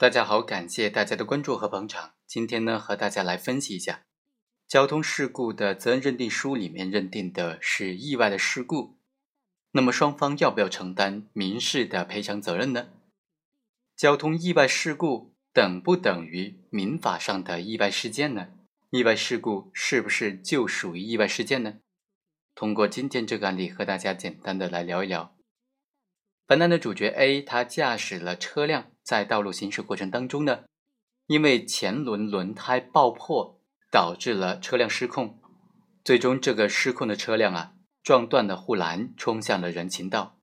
大家好，感谢大家的关注和捧场。今天呢，和大家来分析一下交通事故的责任认定书里面认定的是意外的事故，那么双方要不要承担民事的赔偿责任呢？交通意外事故等不等于民法上的意外事件呢？意外事故是不是就属于意外事件呢？通过今天这个案例和大家简单的来聊一聊。本案的主角 A，他驾驶了车辆在道路行驶过程当中呢，因为前轮轮胎爆破导致了车辆失控，最终这个失控的车辆啊撞断了护栏，冲向了人行道，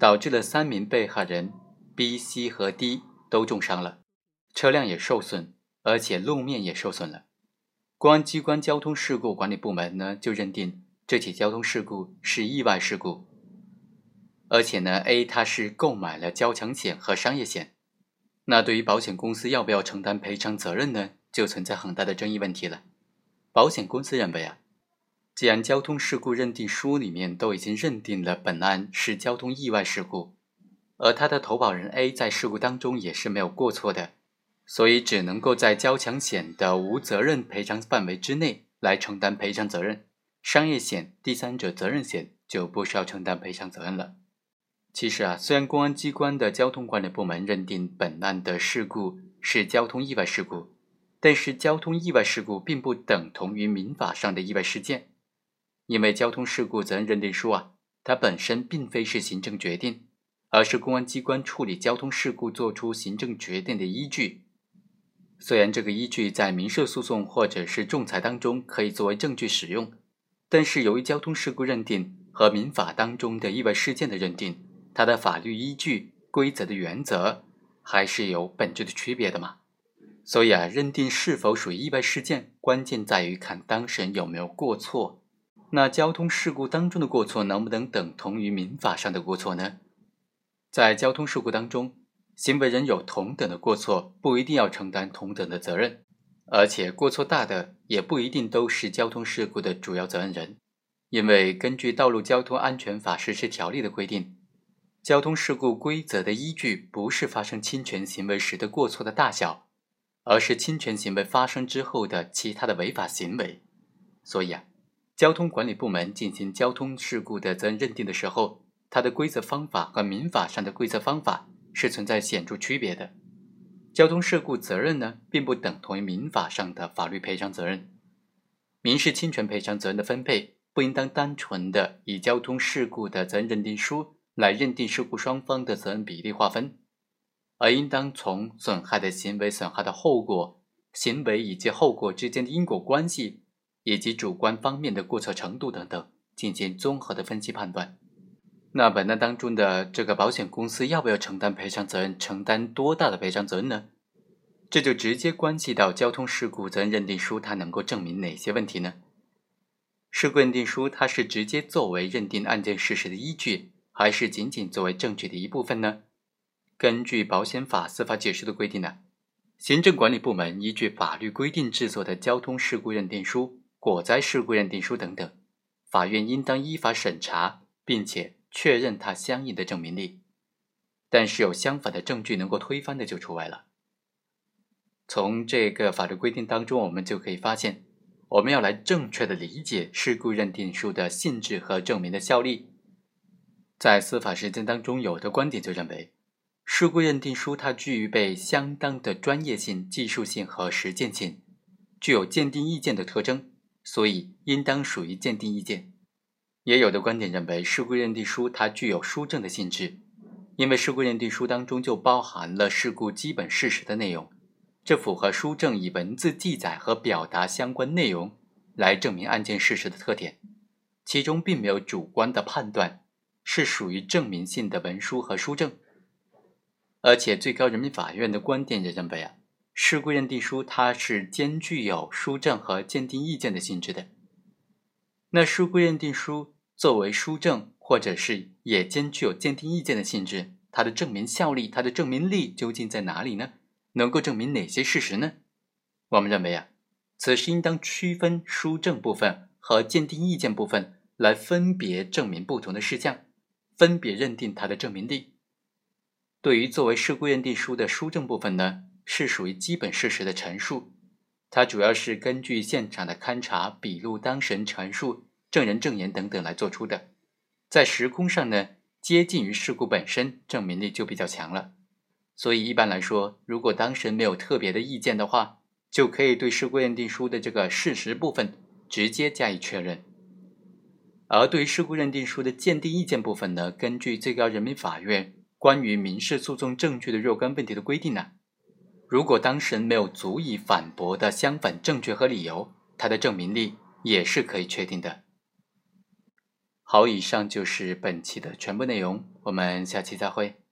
导致了三名被害人 B、C 和 D 都重伤了，车辆也受损，而且路面也受损了。公安机关交通事故管理部门呢就认定这起交通事故是意外事故。而且呢，A 他是购买了交强险和商业险，那对于保险公司要不要承担赔偿责任呢，就存在很大的争议问题了。保险公司认为啊，既然交通事故认定书里面都已经认定了本案是交通意外事故，而他的投保人 A 在事故当中也是没有过错的，所以只能够在交强险的无责任赔偿范围之内来承担赔偿责任，商业险、第三者责任险就不需要承担赔偿责任了。其实啊，虽然公安机关的交通管理部门认定本案的事故是交通意外事故，但是交通意外事故并不等同于民法上的意外事件，因为交通事故责任认定书啊，它本身并非是行政决定，而是公安机关处理交通事故作出行政决定的依据。虽然这个依据在民事诉讼或者是仲裁当中可以作为证据使用，但是由于交通事故认定和民法当中的意外事件的认定。它的法律依据、规则的原则还是有本质的区别的嘛？所以啊，认定是否属于意外事件，关键在于看当事人有没有过错。那交通事故当中的过错能不能等同于民法上的过错呢？在交通事故当中，行为人有同等的过错，不一定要承担同等的责任，而且过错大的也不一定都是交通事故的主要责任人，因为根据《道路交通安全法实施条例》的规定。交通事故规则的依据不是发生侵权行为时的过错的大小，而是侵权行为发生之后的其他的违法行为。所以啊，交通管理部门进行交通事故的责任认定的时候，它的规则方法和民法上的规则方法是存在显著区别的。交通事故责任呢，并不等同于民法上的法律赔偿责任。民事侵权赔偿责任的分配不应当单纯的以交通事故的责任认定书。来认定事故双方的责任比例划分，而应当从损害的行为、损害的后果、行为以及后果之间的因果关系，以及主观方面的过错程度等等进行综合的分析判断。那本案当中的这个保险公司要不要承担赔偿责任？承担多大的赔偿责任呢？这就直接关系到交通事故责任认定书它能够证明哪些问题呢？事故认定书它是直接作为认定案件事实的依据。还是仅仅作为证据的一部分呢？根据保险法司法解释的规定呢，行政管理部门依据法律规定制作的交通事故认定书、火灾事故认定书等等，法院应当依法审查，并且确认它相应的证明力。但是有相反的证据能够推翻的就除外了。从这个法律规定当中，我们就可以发现，我们要来正确的理解事故认定书的性质和证明的效力。在司法实践当中，有的观点就认为，事故认定书它具备相当的专业性、技术性和实践性，具有鉴定意见的特征，所以应当属于鉴定意见。也有的观点认为，事故认定书它具有书证的性质，因为事故认定书当中就包含了事故基本事实的内容，这符合书证以文字记载和表达相关内容来证明案件事实的特点，其中并没有主观的判断。是属于证明性的文书和书证，而且最高人民法院的观点也认为啊，事故认定书它是兼具有书证和鉴定意见的性质的。那事故认定书作为书证，或者是也兼具有鉴定意见的性质，它的证明效力、它的证明力究竟在哪里呢？能够证明哪些事实呢？我们认为啊，此时应当区分书证部分和鉴定意见部分来分别证明不同的事项。分别认定它的证明力。对于作为事故认定书的书证部分呢，是属于基本事实的陈述，它主要是根据现场的勘查、笔录、当事人陈述、证人证言等等来做出的，在时空上呢，接近于事故本身，证明力就比较强了。所以一般来说，如果当事人没有特别的意见的话，就可以对事故认定书的这个事实部分直接加以确认。而对于事故认定书的鉴定意见部分呢，根据最高人民法院关于民事诉讼证据的若干问题的规定呢，如果当事人没有足以反驳的相反证据和理由，他的证明力也是可以确定的。好，以上就是本期的全部内容，我们下期再会。